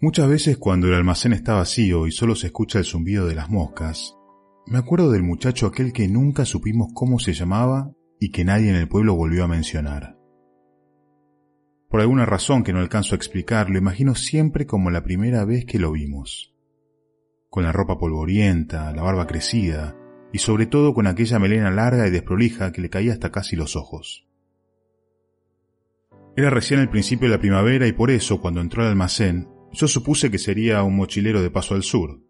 Muchas veces cuando el almacén está vacío y solo se escucha el zumbido de las moscas, me acuerdo del muchacho aquel que nunca supimos cómo se llamaba y que nadie en el pueblo volvió a mencionar. Por alguna razón que no alcanzo a explicar, lo imagino siempre como la primera vez que lo vimos. Con la ropa polvorienta, la barba crecida y sobre todo con aquella melena larga y desprolija que le caía hasta casi los ojos. Era recién el principio de la primavera y por eso, cuando entró al almacén, yo supuse que sería un mochilero de paso al sur.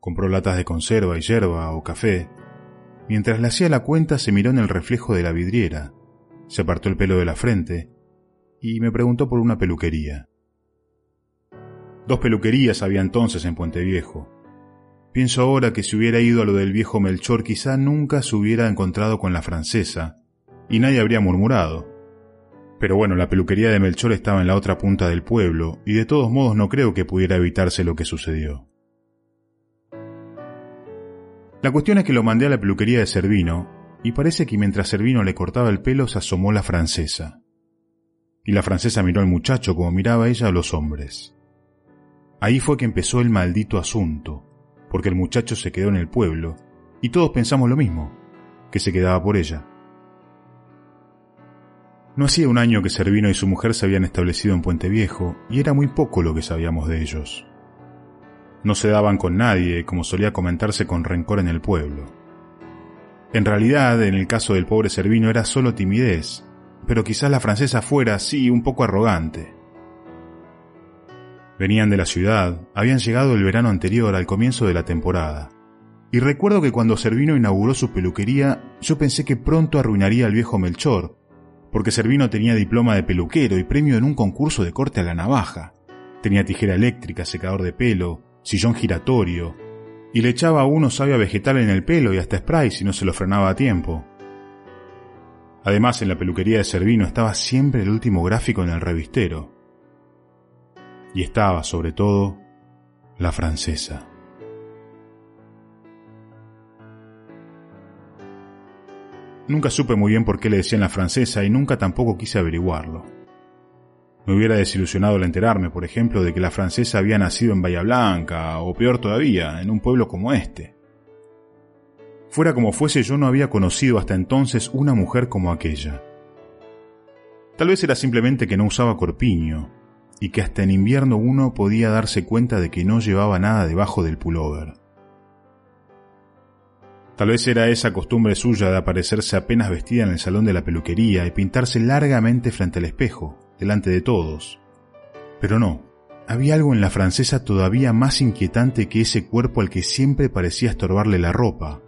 Compró latas de conserva y yerba o café. Mientras le hacía la cuenta se miró en el reflejo de la vidriera, se apartó el pelo de la frente y me preguntó por una peluquería. Dos peluquerías había entonces en Puente Viejo. Pienso ahora que si hubiera ido a lo del viejo Melchor quizá nunca se hubiera encontrado con la francesa y nadie habría murmurado. Pero bueno, la peluquería de Melchor estaba en la otra punta del pueblo, y de todos modos no creo que pudiera evitarse lo que sucedió. La cuestión es que lo mandé a la peluquería de Servino, y parece que mientras Servino le cortaba el pelo se asomó la francesa. Y la francesa miró al muchacho como miraba ella a los hombres. Ahí fue que empezó el maldito asunto, porque el muchacho se quedó en el pueblo, y todos pensamos lo mismo, que se quedaba por ella. No hacía un año que Servino y su mujer se habían establecido en Puente Viejo y era muy poco lo que sabíamos de ellos. No se daban con nadie, como solía comentarse con rencor en el pueblo. En realidad, en el caso del pobre Servino era solo timidez, pero quizás la francesa fuera, sí, un poco arrogante. Venían de la ciudad, habían llegado el verano anterior al comienzo de la temporada. Y recuerdo que cuando Servino inauguró su peluquería, yo pensé que pronto arruinaría al viejo Melchor, porque Servino tenía diploma de peluquero y premio en un concurso de corte a la navaja. Tenía tijera eléctrica, secador de pelo, sillón giratorio, y le echaba a uno savia vegetal en el pelo y hasta spray si no se lo frenaba a tiempo. Además, en la peluquería de Servino estaba siempre el último gráfico en el revistero. Y estaba, sobre todo, la francesa. Nunca supe muy bien por qué le decían la francesa y nunca tampoco quise averiguarlo. Me hubiera desilusionado al enterarme, por ejemplo, de que la francesa había nacido en Bahía Blanca, o peor todavía, en un pueblo como este. Fuera como fuese, yo no había conocido hasta entonces una mujer como aquella. Tal vez era simplemente que no usaba corpiño, y que hasta en invierno uno podía darse cuenta de que no llevaba nada debajo del pullover. Tal vez era esa costumbre suya de aparecerse apenas vestida en el salón de la peluquería y pintarse largamente frente al espejo, delante de todos. Pero no, había algo en la francesa todavía más inquietante que ese cuerpo al que siempre parecía estorbarle la ropa,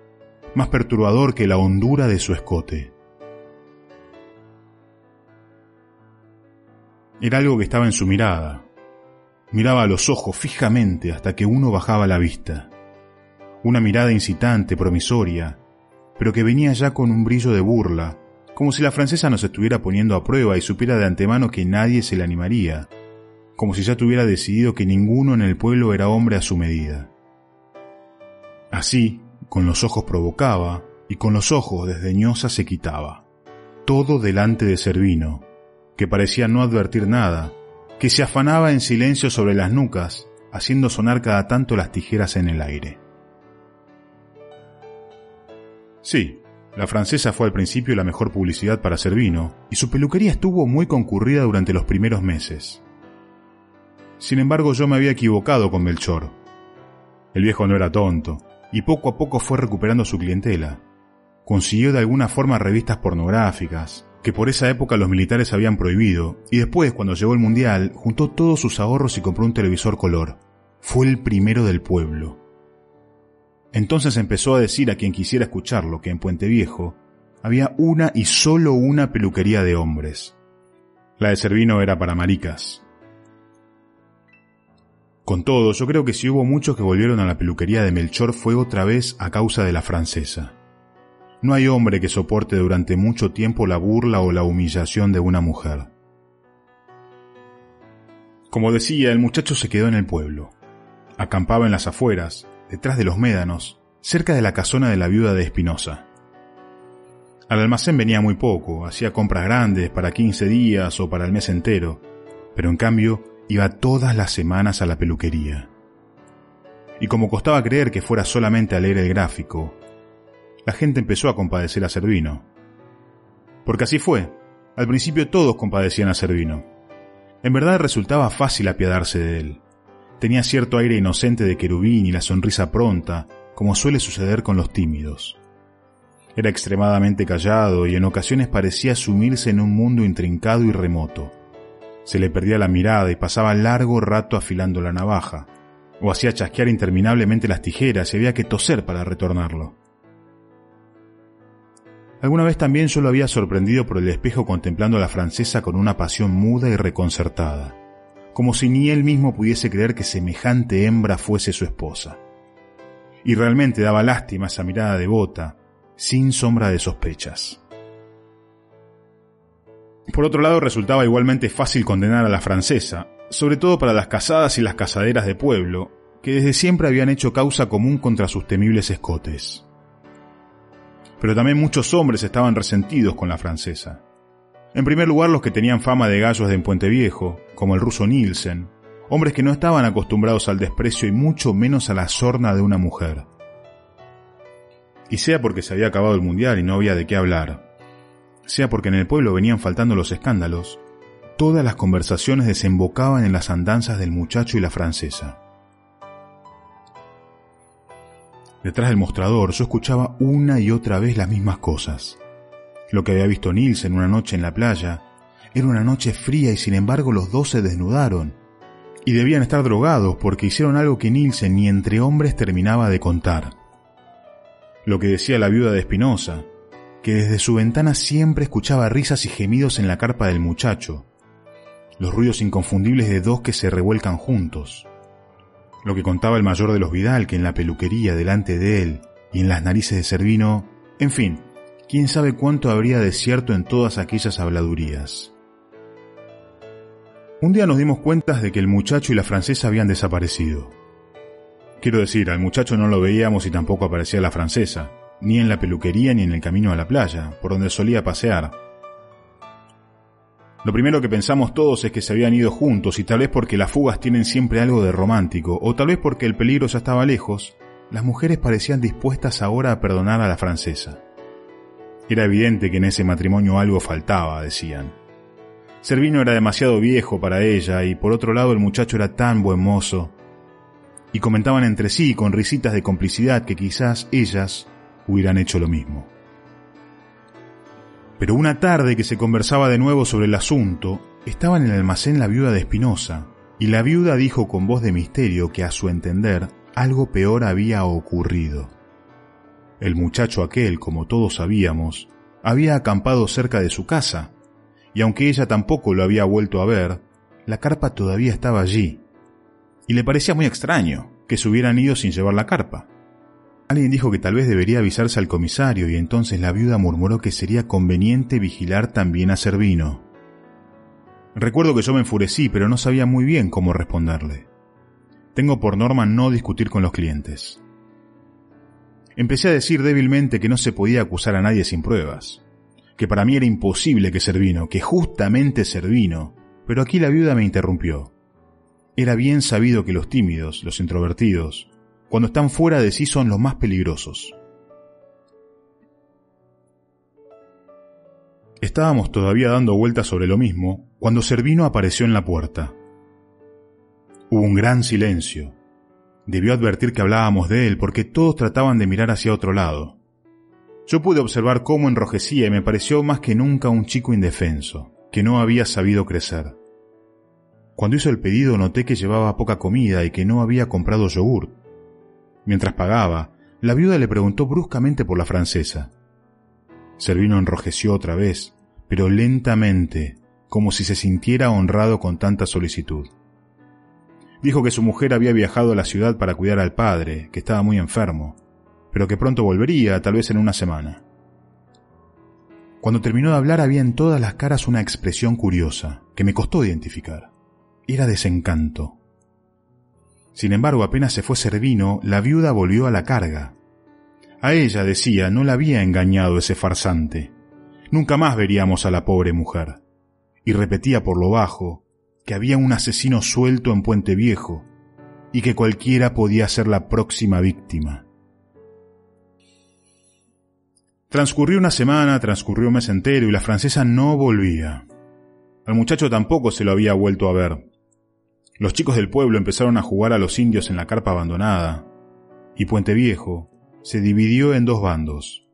más perturbador que la hondura de su escote. Era algo que estaba en su mirada. Miraba a los ojos fijamente hasta que uno bajaba la vista una mirada incitante, promisoria, pero que venía ya con un brillo de burla, como si la francesa nos estuviera poniendo a prueba y supiera de antemano que nadie se le animaría, como si ya tuviera decidido que ninguno en el pueblo era hombre a su medida. Así, con los ojos provocaba y con los ojos desdeñosa se quitaba, todo delante de Servino, que parecía no advertir nada, que se afanaba en silencio sobre las nucas, haciendo sonar cada tanto las tijeras en el aire. Sí, la francesa fue al principio la mejor publicidad para Servino, y su peluquería estuvo muy concurrida durante los primeros meses. Sin embargo, yo me había equivocado con Melchor. El viejo no era tonto, y poco a poco fue recuperando su clientela. Consiguió de alguna forma revistas pornográficas, que por esa época los militares habían prohibido, y después, cuando llegó el Mundial, juntó todos sus ahorros y compró un televisor color. Fue el primero del pueblo. Entonces empezó a decir a quien quisiera escucharlo que en Puente Viejo había una y solo una peluquería de hombres. La de Servino era para maricas. Con todo, yo creo que si hubo muchos que volvieron a la peluquería de Melchor fue otra vez a causa de la francesa. No hay hombre que soporte durante mucho tiempo la burla o la humillación de una mujer. Como decía, el muchacho se quedó en el pueblo. Acampaba en las afueras, detrás de los médanos, cerca de la casona de la viuda de Espinosa. Al almacén venía muy poco, hacía compras grandes para 15 días o para el mes entero, pero en cambio iba todas las semanas a la peluquería. Y como costaba creer que fuera solamente a leer el gráfico, la gente empezó a compadecer a Servino. Porque así fue. Al principio todos compadecían a Servino. En verdad resultaba fácil apiadarse de él. Tenía cierto aire inocente de querubín y la sonrisa pronta, como suele suceder con los tímidos. Era extremadamente callado y en ocasiones parecía sumirse en un mundo intrincado y remoto. Se le perdía la mirada y pasaba largo rato afilando la navaja, o hacía chasquear interminablemente las tijeras y había que toser para retornarlo. Alguna vez también yo lo había sorprendido por el espejo contemplando a la francesa con una pasión muda y reconcertada, como si ni él mismo pudiese creer que semejante hembra fuese su esposa. Y realmente daba lástima esa mirada devota, sin sombra de sospechas. Por otro lado, resultaba igualmente fácil condenar a la francesa, sobre todo para las casadas y las casaderas de pueblo, que desde siempre habían hecho causa común contra sus temibles escotes pero también muchos hombres estaban resentidos con la francesa. En primer lugar, los que tenían fama de gallos de Puente Viejo, como el ruso Nielsen, hombres que no estaban acostumbrados al desprecio y mucho menos a la sorna de una mujer. Y sea porque se había acabado el mundial y no había de qué hablar, sea porque en el pueblo venían faltando los escándalos, todas las conversaciones desembocaban en las andanzas del muchacho y la francesa. Detrás del mostrador yo escuchaba una y otra vez las mismas cosas. Lo que había visto Nielsen una noche en la playa era una noche fría y sin embargo los dos se desnudaron. Y debían estar drogados porque hicieron algo que Nielsen ni entre hombres terminaba de contar. Lo que decía la viuda de Espinosa, que desde su ventana siempre escuchaba risas y gemidos en la carpa del muchacho, los ruidos inconfundibles de dos que se revuelcan juntos lo que contaba el mayor de los Vidal, que en la peluquería delante de él y en las narices de Servino, en fin, quién sabe cuánto habría de cierto en todas aquellas habladurías. Un día nos dimos cuenta de que el muchacho y la francesa habían desaparecido. Quiero decir, al muchacho no lo veíamos y tampoco aparecía la francesa, ni en la peluquería ni en el camino a la playa, por donde solía pasear. Lo primero que pensamos todos es que se habían ido juntos y tal vez porque las fugas tienen siempre algo de romántico, o tal vez porque el peligro ya estaba lejos, las mujeres parecían dispuestas ahora a perdonar a la francesa. Era evidente que en ese matrimonio algo faltaba, decían. Servino era demasiado viejo para ella y por otro lado el muchacho era tan buen mozo. Y comentaban entre sí con risitas de complicidad que quizás ellas hubieran hecho lo mismo. Pero una tarde que se conversaba de nuevo sobre el asunto, estaba en el almacén la viuda de Espinosa, y la viuda dijo con voz de misterio que a su entender algo peor había ocurrido. El muchacho aquel, como todos sabíamos, había acampado cerca de su casa, y aunque ella tampoco lo había vuelto a ver, la carpa todavía estaba allí, y le parecía muy extraño que se hubieran ido sin llevar la carpa. Alguien dijo que tal vez debería avisarse al comisario y entonces la viuda murmuró que sería conveniente vigilar también a Servino. Recuerdo que yo me enfurecí, pero no sabía muy bien cómo responderle. Tengo por norma no discutir con los clientes. Empecé a decir débilmente que no se podía acusar a nadie sin pruebas, que para mí era imposible que Servino, que justamente Servino, pero aquí la viuda me interrumpió. Era bien sabido que los tímidos, los introvertidos, cuando están fuera de sí son los más peligrosos. Estábamos todavía dando vueltas sobre lo mismo cuando Servino apareció en la puerta. Hubo un gran silencio. Debió advertir que hablábamos de él porque todos trataban de mirar hacia otro lado. Yo pude observar cómo enrojecía y me pareció más que nunca un chico indefenso, que no había sabido crecer. Cuando hizo el pedido noté que llevaba poca comida y que no había comprado yogur. Mientras pagaba, la viuda le preguntó bruscamente por la francesa. Servino enrojeció otra vez, pero lentamente, como si se sintiera honrado con tanta solicitud. Dijo que su mujer había viajado a la ciudad para cuidar al padre, que estaba muy enfermo, pero que pronto volvería, tal vez en una semana. Cuando terminó de hablar había en todas las caras una expresión curiosa, que me costó identificar. Era desencanto. Sin embargo, apenas se fue Servino, la viuda volvió a la carga. A ella, decía, no la había engañado ese farsante. Nunca más veríamos a la pobre mujer. Y repetía por lo bajo, que había un asesino suelto en Puente Viejo y que cualquiera podía ser la próxima víctima. Transcurrió una semana, transcurrió un mes entero y la francesa no volvía. Al muchacho tampoco se lo había vuelto a ver. Los chicos del pueblo empezaron a jugar a los indios en la carpa abandonada, y Puente Viejo se dividió en dos bandos.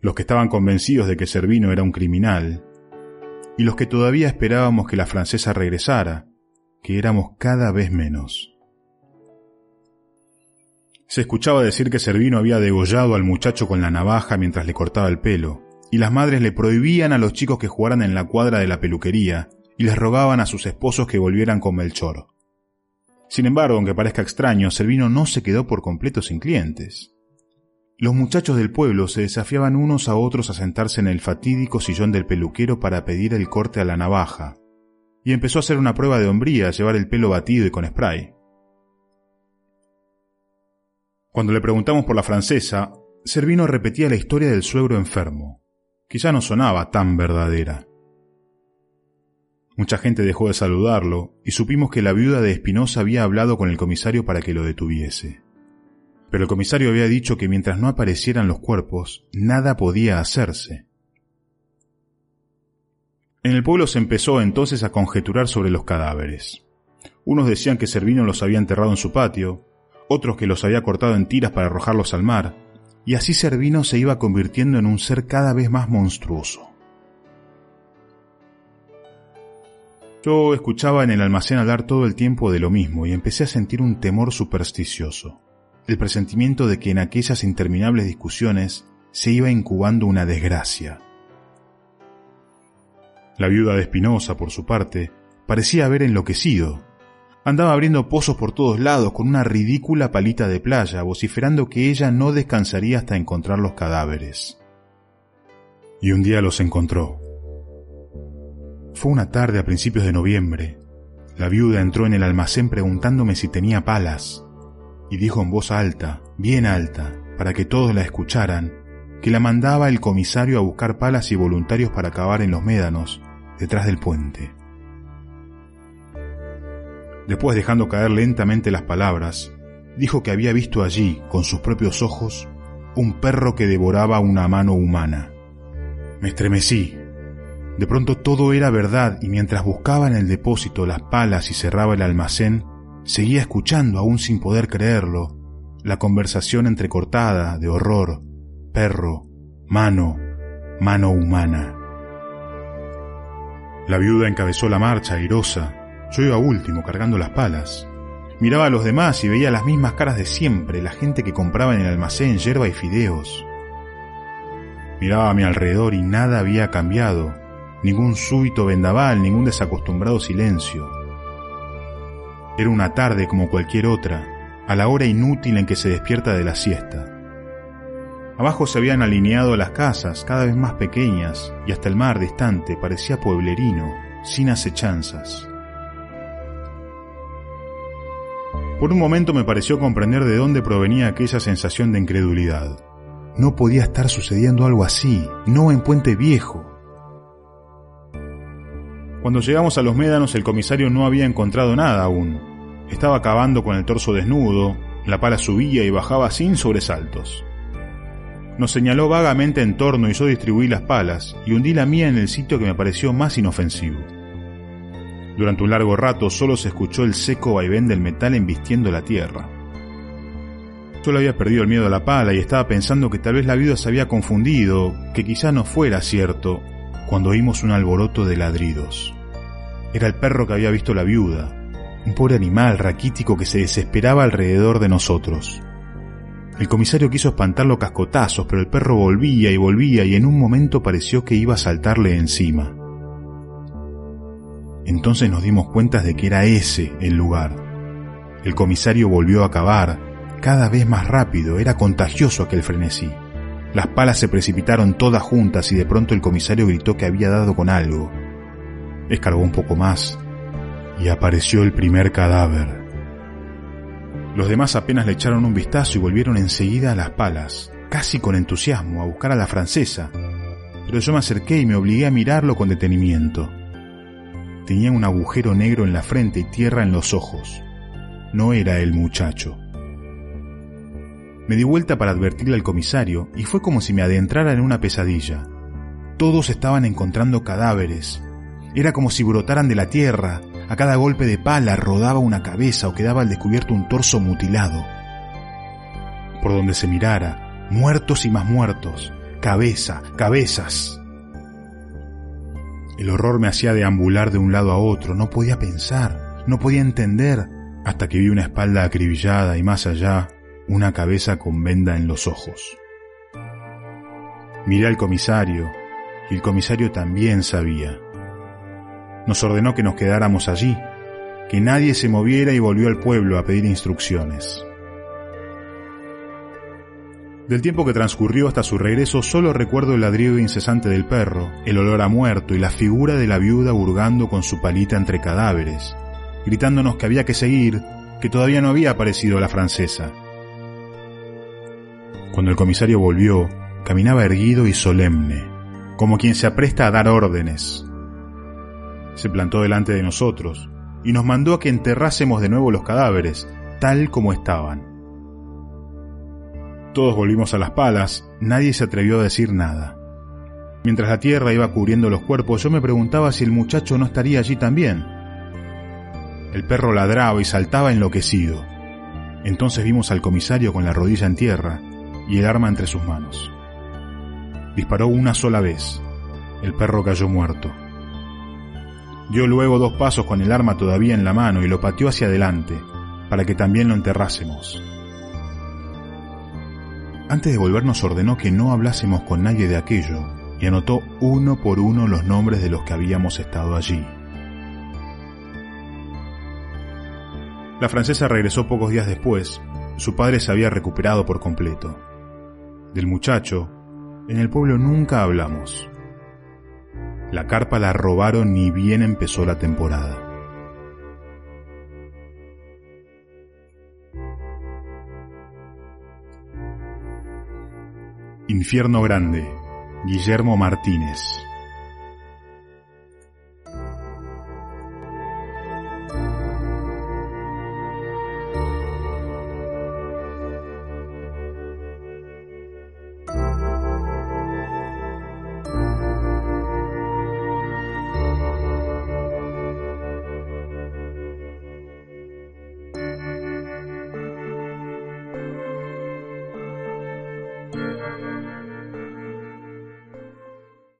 Los que estaban convencidos de que Servino era un criminal, y los que todavía esperábamos que la francesa regresara, que éramos cada vez menos. Se escuchaba decir que Servino había degollado al muchacho con la navaja mientras le cortaba el pelo, y las madres le prohibían a los chicos que jugaran en la cuadra de la peluquería y les rogaban a sus esposos que volvieran con Melchor. Sin embargo, aunque parezca extraño, Servino no se quedó por completo sin clientes. Los muchachos del pueblo se desafiaban unos a otros a sentarse en el fatídico sillón del peluquero para pedir el corte a la navaja, y empezó a hacer una prueba de hombría, a llevar el pelo batido y con spray. Cuando le preguntamos por la francesa, Servino repetía la historia del suegro enfermo, que ya no sonaba tan verdadera. Mucha gente dejó de saludarlo y supimos que la viuda de Espinosa había hablado con el comisario para que lo detuviese. Pero el comisario había dicho que mientras no aparecieran los cuerpos, nada podía hacerse. En el pueblo se empezó entonces a conjeturar sobre los cadáveres. Unos decían que Servino los había enterrado en su patio, otros que los había cortado en tiras para arrojarlos al mar, y así Servino se iba convirtiendo en un ser cada vez más monstruoso. Yo escuchaba en el almacén hablar todo el tiempo de lo mismo y empecé a sentir un temor supersticioso, el presentimiento de que en aquellas interminables discusiones se iba incubando una desgracia. La viuda de Espinosa, por su parte, parecía haber enloquecido. Andaba abriendo pozos por todos lados con una ridícula palita de playa, vociferando que ella no descansaría hasta encontrar los cadáveres. Y un día los encontró. Fue una tarde a principios de noviembre. La viuda entró en el almacén preguntándome si tenía palas, y dijo en voz alta, bien alta, para que todos la escucharan, que la mandaba el comisario a buscar palas y voluntarios para cavar en los médanos, detrás del puente. Después dejando caer lentamente las palabras, dijo que había visto allí, con sus propios ojos, un perro que devoraba una mano humana. Me estremecí, de pronto todo era verdad y mientras buscaba en el depósito las palas y cerraba el almacén, seguía escuchando, aún sin poder creerlo, la conversación entrecortada de horror, perro, mano, mano humana. La viuda encabezó la marcha airosa, yo iba último cargando las palas. Miraba a los demás y veía las mismas caras de siempre, la gente que compraba en el almacén yerba y fideos. Miraba a mi alrededor y nada había cambiado, ningún súbito vendaval, ningún desacostumbrado silencio. Era una tarde como cualquier otra, a la hora inútil en que se despierta de la siesta. Abajo se habían alineado las casas, cada vez más pequeñas, y hasta el mar distante parecía pueblerino, sin acechanzas. Por un momento me pareció comprender de dónde provenía aquella sensación de incredulidad. No podía estar sucediendo algo así, no en Puente Viejo, cuando llegamos a los médanos el comisario no había encontrado nada aún. Estaba cavando con el torso desnudo, la pala subía y bajaba sin sobresaltos. Nos señaló vagamente en torno y yo distribuí las palas y hundí la mía en el sitio que me pareció más inofensivo. Durante un largo rato solo se escuchó el seco vaivén del metal embistiendo la tierra. Yo le había perdido el miedo a la pala y estaba pensando que tal vez la viuda se había confundido, que quizá no fuera cierto, cuando oímos un alboroto de ladridos. Era el perro que había visto la viuda, un pobre animal raquítico que se desesperaba alrededor de nosotros. El comisario quiso espantarlo cascotazos, pero el perro volvía y volvía y en un momento pareció que iba a saltarle encima. Entonces nos dimos cuenta de que era ese el lugar. El comisario volvió a cavar, cada vez más rápido, era contagioso aquel frenesí. Las palas se precipitaron todas juntas y de pronto el comisario gritó que había dado con algo. Escarbó un poco más y apareció el primer cadáver. Los demás apenas le echaron un vistazo y volvieron enseguida a las palas, casi con entusiasmo, a buscar a la francesa, pero yo me acerqué y me obligué a mirarlo con detenimiento. Tenía un agujero negro en la frente y tierra en los ojos. No era el muchacho. Me di vuelta para advertirle al comisario y fue como si me adentrara en una pesadilla. Todos estaban encontrando cadáveres. Era como si brotaran de la tierra. A cada golpe de pala rodaba una cabeza o quedaba al descubierto un torso mutilado. Por donde se mirara, muertos y más muertos. Cabeza, cabezas. El horror me hacía deambular de un lado a otro. No podía pensar, no podía entender, hasta que vi una espalda acribillada y más allá una cabeza con venda en los ojos. Miré al comisario, y el comisario también sabía. Nos ordenó que nos quedáramos allí, que nadie se moviera y volvió al pueblo a pedir instrucciones. Del tiempo que transcurrió hasta su regreso solo recuerdo el ladrido incesante del perro, el olor a muerto y la figura de la viuda hurgando con su palita entre cadáveres, gritándonos que había que seguir, que todavía no había aparecido la francesa. Cuando el comisario volvió, caminaba erguido y solemne, como quien se apresta a dar órdenes. Se plantó delante de nosotros y nos mandó a que enterrásemos de nuevo los cadáveres, tal como estaban. Todos volvimos a las palas, nadie se atrevió a decir nada. Mientras la tierra iba cubriendo los cuerpos, yo me preguntaba si el muchacho no estaría allí también. El perro ladraba y saltaba enloquecido. Entonces vimos al comisario con la rodilla en tierra y el arma entre sus manos. Disparó una sola vez. El perro cayó muerto. Dio luego dos pasos con el arma todavía en la mano y lo pateó hacia adelante, para que también lo enterrásemos. Antes de volver nos ordenó que no hablásemos con nadie de aquello y anotó uno por uno los nombres de los que habíamos estado allí. La francesa regresó pocos días después. Su padre se había recuperado por completo. Del muchacho, en el pueblo nunca hablamos. La carpa la robaron ni bien empezó la temporada. Infierno Grande, Guillermo Martínez.